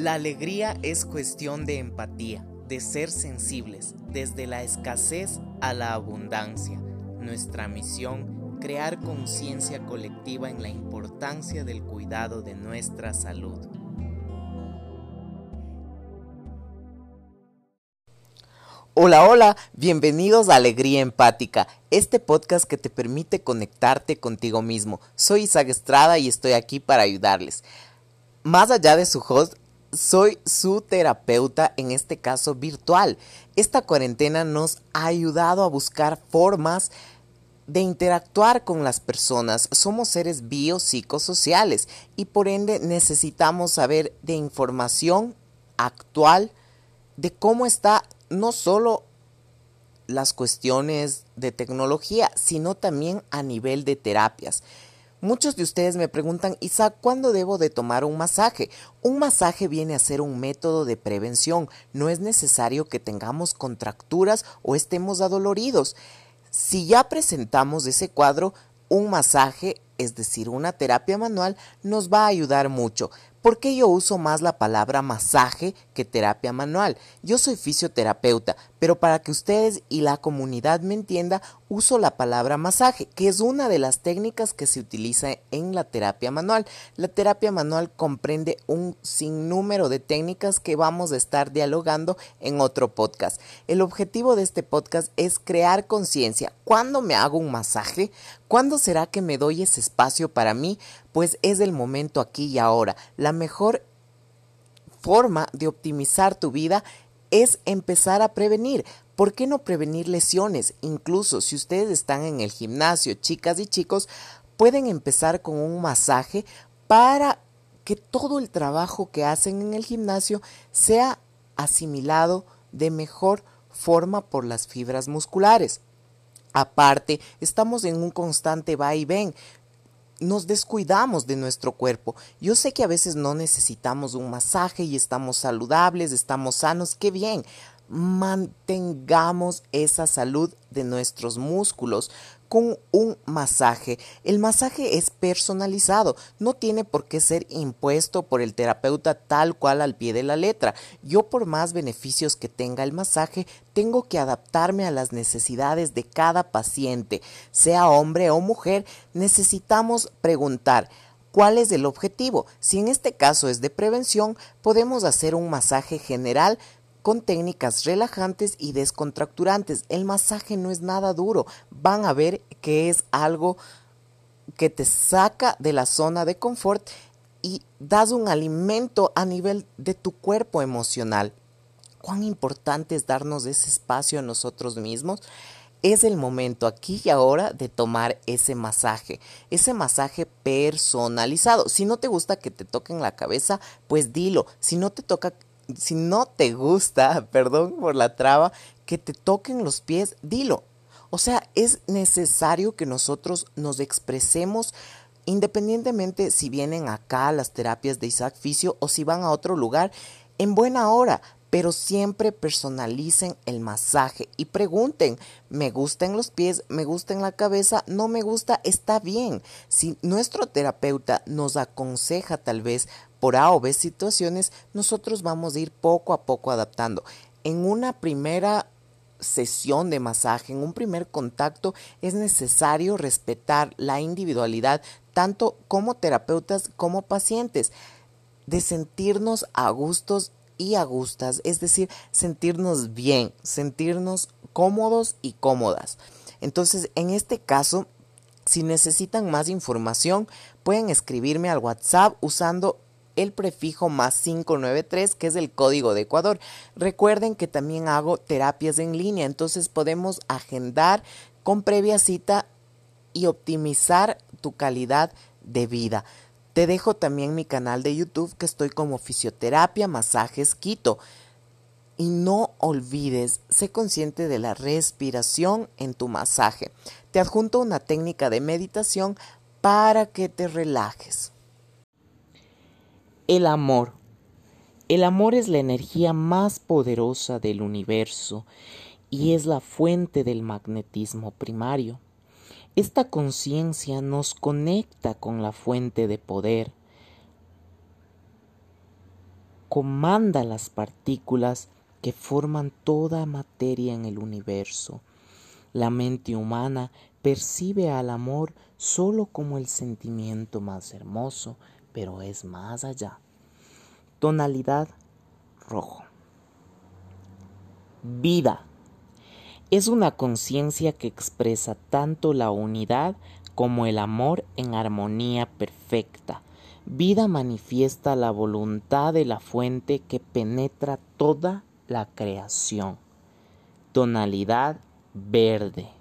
La alegría es cuestión de empatía, de ser sensibles, desde la escasez a la abundancia. Nuestra misión, crear conciencia colectiva en la importancia del cuidado de nuestra salud. Hola, hola, bienvenidos a Alegría Empática, este podcast que te permite conectarte contigo mismo. Soy Isaac Estrada y estoy aquí para ayudarles. Más allá de su host, soy su terapeuta, en este caso virtual. Esta cuarentena nos ha ayudado a buscar formas de interactuar con las personas. Somos seres biopsicosociales y por ende necesitamos saber de información actual de cómo está no solo las cuestiones de tecnología, sino también a nivel de terapias. Muchos de ustedes me preguntan, Isaac, ¿cuándo debo de tomar un masaje? Un masaje viene a ser un método de prevención. No es necesario que tengamos contracturas o estemos adoloridos. Si ya presentamos ese cuadro, un masaje, es decir, una terapia manual, nos va a ayudar mucho. ¿Por qué yo uso más la palabra masaje que terapia manual? Yo soy fisioterapeuta, pero para que ustedes y la comunidad me entienda, uso la palabra masaje, que es una de las técnicas que se utiliza en la terapia manual. La terapia manual comprende un sinnúmero de técnicas que vamos a estar dialogando en otro podcast. El objetivo de este podcast es crear conciencia. ¿Cuándo me hago un masaje? ¿Cuándo será que me doy ese espacio para mí? Pues es el momento aquí y ahora. La mejor forma de optimizar tu vida es empezar a prevenir. ¿Por qué no prevenir lesiones? Incluso si ustedes están en el gimnasio, chicas y chicos, pueden empezar con un masaje para que todo el trabajo que hacen en el gimnasio sea asimilado de mejor forma por las fibras musculares. Aparte, estamos en un constante va y ven. Nos descuidamos de nuestro cuerpo. Yo sé que a veces no necesitamos un masaje y estamos saludables, estamos sanos, qué bien. Mantengamos esa salud de nuestros músculos con un masaje. El masaje es personalizado, no tiene por qué ser impuesto por el terapeuta tal cual al pie de la letra. Yo por más beneficios que tenga el masaje, tengo que adaptarme a las necesidades de cada paciente, sea hombre o mujer, necesitamos preguntar. ¿Cuál es el objetivo? Si en este caso es de prevención, podemos hacer un masaje general con técnicas relajantes y descontracturantes. El masaje no es nada duro. Van a ver que es algo que te saca de la zona de confort y das un alimento a nivel de tu cuerpo emocional. Cuán importante es darnos ese espacio a nosotros mismos. Es el momento aquí y ahora de tomar ese masaje, ese masaje personalizado. Si no te gusta que te toquen la cabeza, pues dilo. Si no te toca si no te gusta, perdón por la traba, que te toquen los pies, dilo. O sea, es necesario que nosotros nos expresemos independientemente si vienen acá las terapias de Isaac Fisio o si van a otro lugar, en buena hora, pero siempre personalicen el masaje y pregunten, ¿me gusta en los pies? ¿Me gusta en la cabeza? ¿No me gusta? Está bien. Si nuestro terapeuta nos aconseja tal vez por A o B situaciones, nosotros vamos a ir poco a poco adaptando. En una primera sesión de masaje, en un primer contacto, es necesario respetar la individualidad tanto como terapeutas como pacientes, de sentirnos a gustos y a gustas, es decir, sentirnos bien, sentirnos cómodos y cómodas. Entonces, en este caso, si necesitan más información, pueden escribirme al WhatsApp usando el prefijo más 593, que es el código de Ecuador. Recuerden que también hago terapias en línea, entonces podemos agendar con previa cita y optimizar tu calidad de vida. Te dejo también mi canal de YouTube que estoy como fisioterapia, masajes, quito. Y no olvides, sé consciente de la respiración en tu masaje. Te adjunto una técnica de meditación para que te relajes. El amor. El amor es la energía más poderosa del universo y es la fuente del magnetismo primario. Esta conciencia nos conecta con la fuente de poder. comanda las partículas que forman toda materia en el universo. La mente humana percibe al amor solo como el sentimiento más hermoso, pero es más allá. Tonalidad rojo. Vida. Es una conciencia que expresa tanto la unidad como el amor en armonía perfecta. Vida manifiesta la voluntad de la fuente que penetra toda la creación. Tonalidad verde.